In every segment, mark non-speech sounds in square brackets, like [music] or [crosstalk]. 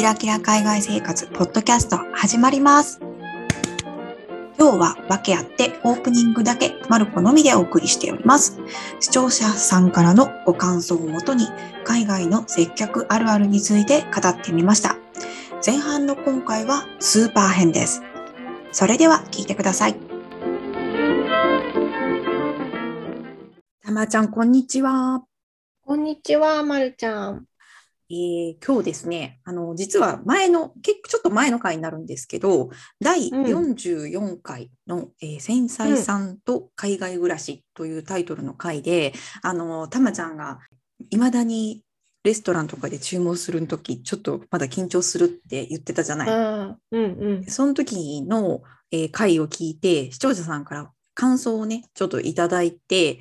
キラキラ海外生活ポッドキャスト始まります。今日は訳あってオープニングだけマルコのみでお送りしております。視聴者さんからのご感想をもとに海外の接客あるあるについて語ってみました。前半の今回はスーパー編です。それでは聞いてください。たまちゃん、こんにちは。こんにちは、まるちゃん。えー今日ですね、あの、実は前の、結構ちょっと前の回になるんですけど、第うん44回の、えー繊細さんと海外暮らしというタイトルの回で、あの、たまちゃんがいまだにレストランとかで注文するとき、ちょっとまだ緊張するって言ってたじゃない？うんうん。その時の、えー回を聞いて、視聴者さんから感想をね、ちょっといただいて、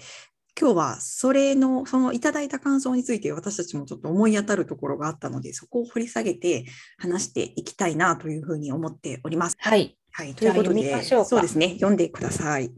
今日はそれの、そのいただいた感想について私たちもちょっと思い当たるところがあったので、そこを掘り下げて話していきたいなというふうに思っております。はい。はい、ということで、うかそうですね、読んでください。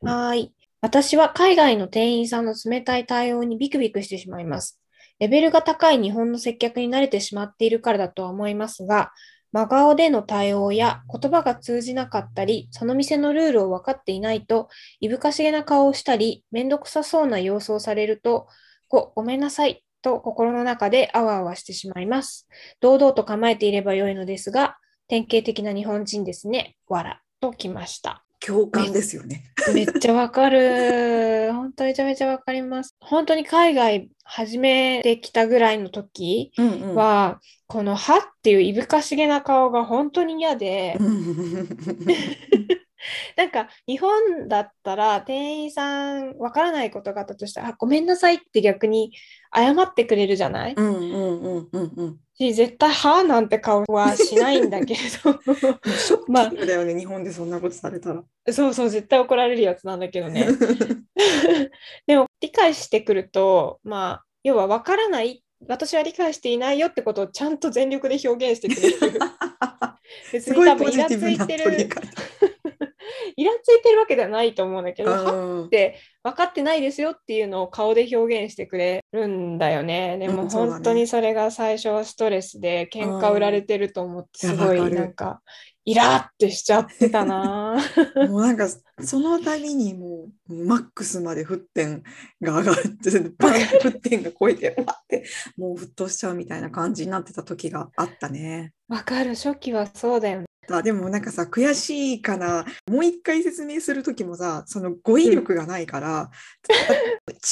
はーい。私は海外の店員さんの冷たい対応にビクビクしてしまいます。レベルが高い日本の接客に慣れてしまっているからだとは思いますが、真顔での対応や言葉が通じなかったり、その店のルールを分かっていないと、いぶかしげな顔をしたり、めんどくさそうな様子をされると、ご、ごめんなさい、と心の中であわあわしてしまいます。堂々と構えていればよいのですが、典型的な日本人ですね。わら、ときました。共感ですよね。めっちゃわかる。[laughs] 本当めちゃめちゃわかります。本当に海外初めて来たぐらいの時うんうんは、このはっていういぶかしげな顔が本当に嫌で、[laughs] なんか日本だったら店員さんわからないことがあったとしたら、あごめんなさいって逆に謝ってくれるじゃない？うんうんうんうんうん。し絶対はなんて顔はしないんだけれど。[laughs] ショッまあキングだよね、日本でそんなことされたら。そうそう、絶対怒られるやつなんだけどね。[laughs] でも理解してくると、まあ、要は分からない、私は理解していないよってことをちゃんと全力で表現してくれる。[laughs] 別に多分イラついてる、方。イラついてるわけではないと思うんだけど、はうんって分かってないですよっていうのを顔で表現してくれるんだよね。でも本当にそれが最初はストレスで喧嘩売られてると思ってうんすごいなんかイラってしちゃってたな。[laughs] もうなんかその度にもうマックスまで沸点が上がって [laughs] バン沸点が超えてわってもう沸騰しちゃうみたいな感じになってた時があったね。わかる、初期はそうだよね。だでもなんかさ悔しいかな。もう一回説明する時もさその語彙力がないから、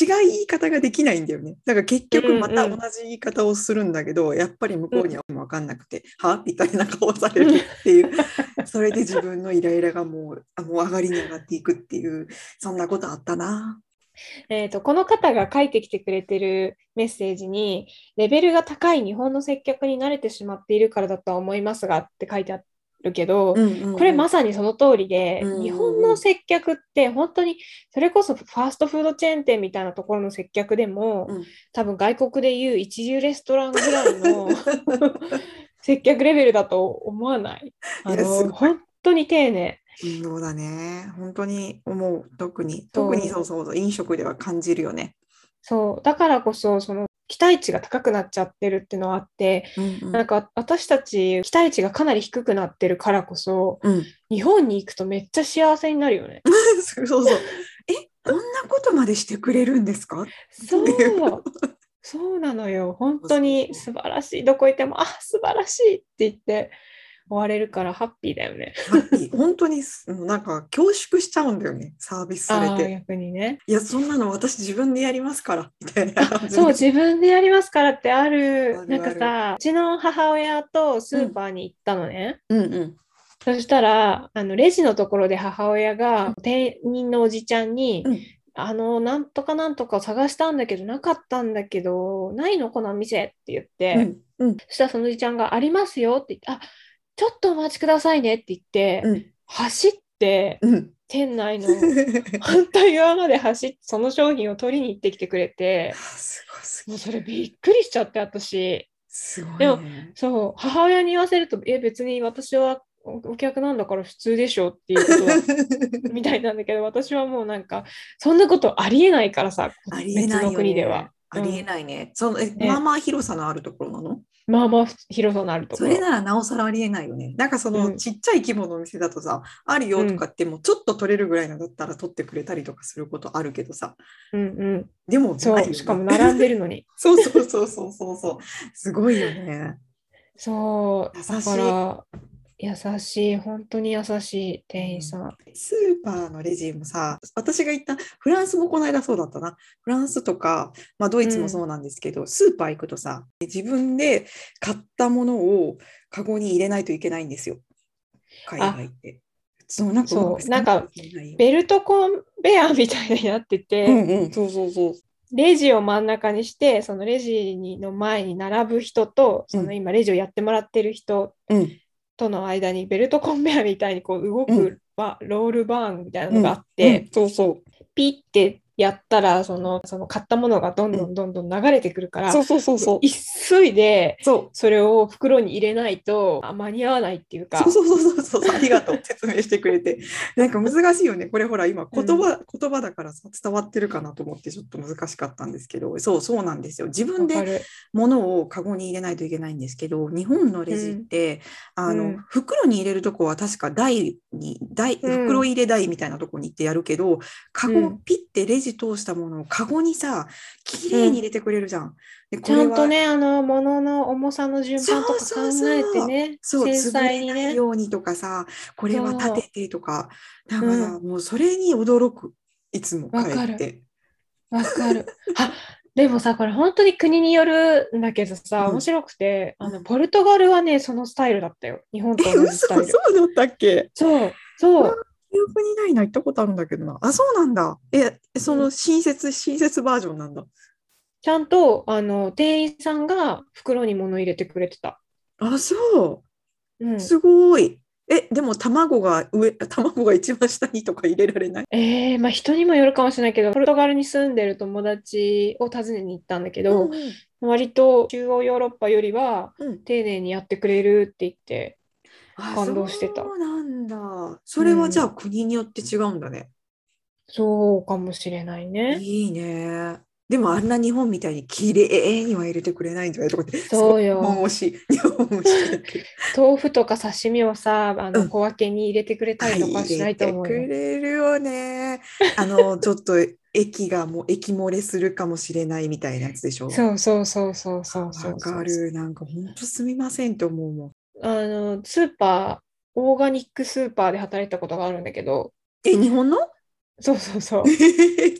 違い言い方ができないんだよね。だから結局また同じ言い方をするんだけど、やっぱり向こうにはもう分かんなくて、はみたいな顔されるっていう。[laughs] それで自分のイライラがもうあもう上がりに上がっていくっていうそんなことあったな。えーと、この方が書いてきてくれてるメッセージに、レベルが高い日本の接客に慣れてしまっているからだとは思いますがって書いてあるけど、うんうんうん。これまさにその通りで、うんうんうん。日本の接客って本当にそれこそファーストフードチェーン店みたいなところの接客でも、うん。多分外国でいう一流レストランぐらいの [laughs] 接客レベルだと思わない？あの本当に丁寧。そうだね。本当に思う。特に。特にそうそうそう。飲食では感じるよね。そう。だからこそその期待値が高くなっちゃってるっていうのはあって、うんうん。なんか私たち期待値がかなり低くなってるからこそうん。日本に行くとめっちゃ幸せになるよね。[laughs] そうそう。え、こんなことまでしてくれるんですか？そう [laughs] そうなのよ。本当に素晴らしい。どこ行ってもあ素晴らしいって言って終われるからハッピーだよね。ハッピー [laughs] 本当になんか恐縮しちゃうんだよね、サービスされて。逆にね。いや、そんなの私自分でやりますから、みたいな。そう [laughs] 自分でやりますからってあるあるなんかさうちの母親とスーパーに行ったのね。うんうん。そしたら、あのレジのところで母親が店員のおじちゃんに、うんあの、なんとかなんとか探したんだけど、なかったんだけど、ないの？この店？って言って、うんうんそしたらそのおじちゃんがありますよって言って、あ、ちょっとお待ちくださいねって言って、うん走って、うん。店内の反対側まで走って、その商品を取りに行ってきてくれて。もうそれびっくりしちゃって、私。すごい、ね。でもそう、母親に言わせると、え、別に私はおお客なんだから普通でしょっていうことは [laughs] みたいなんだけど、私はもうなんか、そんなことありえないからさ、ありえないよ、ね。別の国では。ありえないね。そのえねまあまあ広さのあるところなの？まあまあ広さのあると。それならなおさらありえないよね。なんかその、うんちっちゃい規模のお店だとさ、あるよとかってもうちょっと取れるぐらいのだったら取ってくれたりとかすることあるけどさ。うんうん。でもそ、うしかも並んでるのに。そ [laughs] うそうそうそうそうそう。すごいよね。そう、優しい優しい、本当に優しい店員さん。スーパーのレジもさ、私が行ったフランスもこの間そうだったな。フランスとか、まあ、ドイツもそうなんですけど、スーパー行くとさ、自分で買ったものをカゴに入れないといけないんですよ。海外って。そうなんかベルトコンベアみたいになってて、うんうん、そうそうそう。レジを真ん中にして、そのレジにの前に並ぶ人と、その今レジをやってもらってる人うんとの間にベルトコンベアみたいにこう動うん。くバロールバーンみたいなうんのがあって、うん。そうそう。ピッてやったらそのその買ったものがどんどんどんどん流れてくるから、そうそうそうそう。急いでそう。それを袋に入れないとあ間に合わないっていうか。そうそうそうそうそう、[laughs] ありがとう、説明してくれて。なんか難しいよね。これほら、今、言葉、言葉だからさ、伝わってるかなと思って、ちょっと難しかったんですけど、そう、そうなんですよ。自分で物をカゴに入れないといけないんですけど、日本のレジって、あの、うん。袋に入れるとこは確か台に、台、うん。袋入れ台みたいなとこに行ってやるけど、カゴ、うん。ピッてレジ通したものをカゴにさ、きれいに入れてくれるじゃん。でこちゃんとねあの物の重さの順番とか考えてねそう、繊細に潰れないねようにとかさ、これは立ててとか、なんかさ、もうそれに驚く、いつも帰って。わかる。あでもさこれ本当に国によるんだけどさうん。面白くて、あうん。のポルトガルはねそのスタイルだったよ。日本とえ、同じ嘘スタイル。そうだったっけ？そう。そう記憶にないな、行ったことあるんだけどな。あ、そうなんだ。え、そうのん親切、親切バージョンなんだ。ちゃんとあの店員さんが袋に物入れてくれてた、あ、そうんう。すごい。え、でも卵が上、卵が一番下にとか入れられない？えーまあ、人にもよるかもしれないけど、ポルトガルに住んでる友達を訪ねに行ったんだけど、うん割と中央ヨーロッパよりはうん丁寧にやってくれるって言って、あ感動してたそうなんだ。それはじゃあ国によって違うんだね。そうかもしれないね。いいね。でもあんな日本みたいに綺麗には入れてくれないんじゃないとかって。そうよ日本推し。日本推し。[laughs] 豆腐とか刺身をさ、あうんの小分けに入れてくれたりとかしないと思うよ。入れてくれるよね。あの、[laughs] ちょっと液がもう液漏れするかもしれないみたいなやつでしょ。そうそうそうそうそうそうわかる。なんか本当すみませんって思うもん。あの、スーパー、オーガニックスーパーで働いたことがあるんだけど、え、日本の？そうそうそう。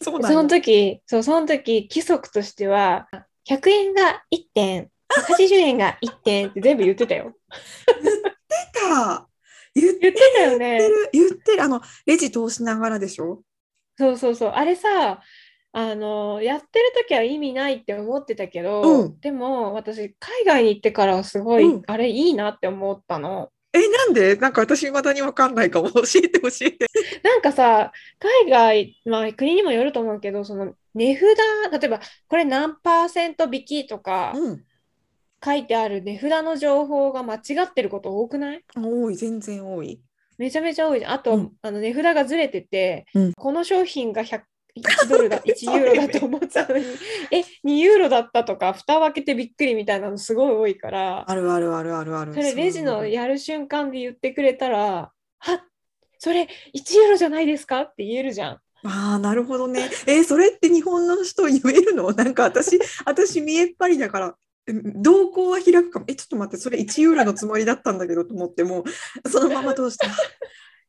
そうその。時、そう、その時、規則としては、100円が1点、180円が1点って全部言ってたよ。た言って言ってたよね。る。言ってる。あの、レジ通しながらでしょ？そうそうそう。あれさ、あの、やってる時は意味ないって思ってたけど、うんでも私、海外に行ってからすごい、うんあれいいなって思ったの。え、なんで？なんか私未だにわかんないかも。教えて教えて。[laughs] なんかさ、海外、まあ国にもよると思うけど、その値札、例えばこれ何パーセント引きとかうん。書いてある値札の情報が間違ってること多くない？多い、全然多い。めちゃめちゃ多いじゃん。あと、うんあの値札がずれてて、うんこの商品が100 1ドルだ、1ユーロだと思ったのに、え、2ユーロだったとか、蓋を開けてびっくりみたいなのすごい多いから、あるあるあるあるある。それレジのやる瞬間で言ってくれたら、はそれ1ユーロじゃないですかって言えるじゃん。ああ、なるほどね。えーそれって日本の人言えるの？なんか私、私見えっ張りだから、うん動向は開くかも。え、ちょっと待って、それ1ユーロのつもりだったんだけどと思っても、そのまま通して、あ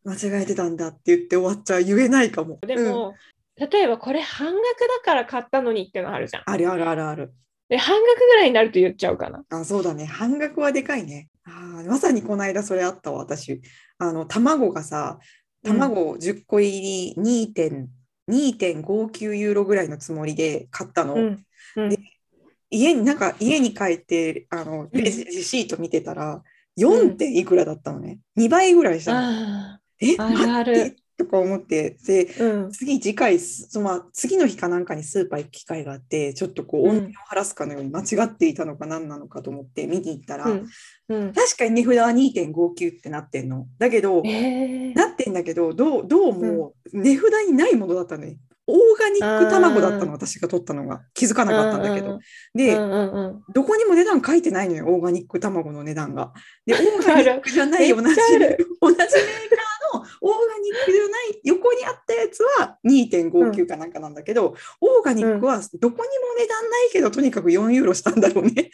間違えてたんだって言って終わっちゃう。言えないかも。うんでも、例えばこれ半額だから買ったのにってのあるじゃん。あるあるあるある。で、半額ぐらいになると言っちゃうかな。あ、そうだね。半額はでかいね。あーまさにこの間それあったわ、私。あの、卵がさ、卵10個入り2.2 2.59ユーロぐらいのつもりで買ったの。うん。うんで家に、なんか家に帰って、あの、レシート見てたら、4. 点いくらだったのね。2倍ぐらいしたの。あえ、あるあるとか思って、で、あ、うん。次、次回、そのまあ、次の日かなんかにスーパー行く機会があって、ちょっとこう、うん恩恵を晴らすかのように間違っていたのか何なのかと思って見に行ったら、うん。うん。確かに値札は2.59ってなってんの。だけど、えー、なってんだけど、どうどうも値札にないものだったのね。オーガニック卵だったの、私が取ったのが。気づかなかったんだけど。で。どこにも値段書いてないのよ、オーガニック卵の値段が。で、[laughs] オーガニックじゃない同じ、同じメーカーのオーガニックじゃない横にあったやつは2.59かなんかなんだけど、オーガニックはどこにも値段ないけど、とにかく4ユーロしたんだろうね。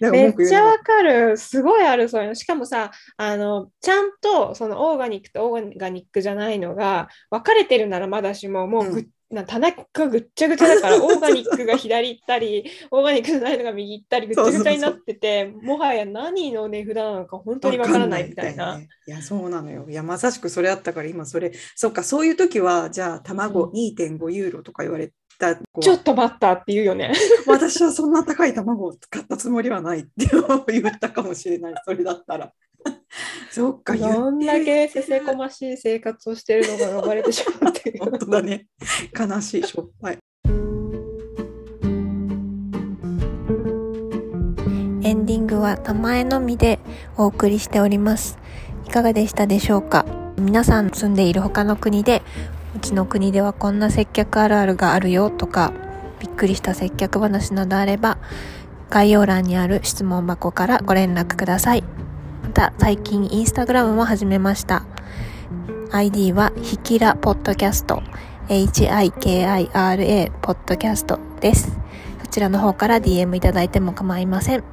[laughs] めっちゃわかる。すごいある、そういうの。しかもさ、あの、ちゃんと、そのオーガニックとオーガニックじゃないのが、分かれてるならまだしも、もうぐ、な棚がぐっちゃぐちゃだから、オーガニックが左行ったり、[laughs] オーガニックじゃないのが右行ったり、ぐっちゃぐちゃになってて、もはや何の値札なのか本当にわからないみたいな。ねいや、そうなのよ。いや、まさしくそれあったから、今それ、そっか、そういう時は、じゃあ、卵2.5ユーロとか言われた子はちょっと待ったって言うよね。[laughs] 私はそんな高い卵を使ったつもりはないって言ったかもしれない、それだったら。そっか、言ってどんだけせせこましい生活をしてるのが呼ばれてしまうっていう。本当だね。悲しい、しょっぱい。エンディングは名前のみでお送りしております。いかがでしたでしょうか？皆さん住んでいる他の国で、うちの国ではこんな接客あるあるがあるよとか、びっくりした接客話などあれば、概要欄にある質問箱からご連絡ください。また、最近インスタグラムも始めました。ID はひきらポッドキャスト HIKIRA ポッドキャストです。そちらの方から DM いただいても構いません。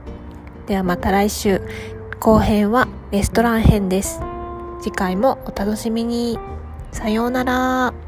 ではまた来週、後編はレストラン編です。次回もお楽しみに。さようなら。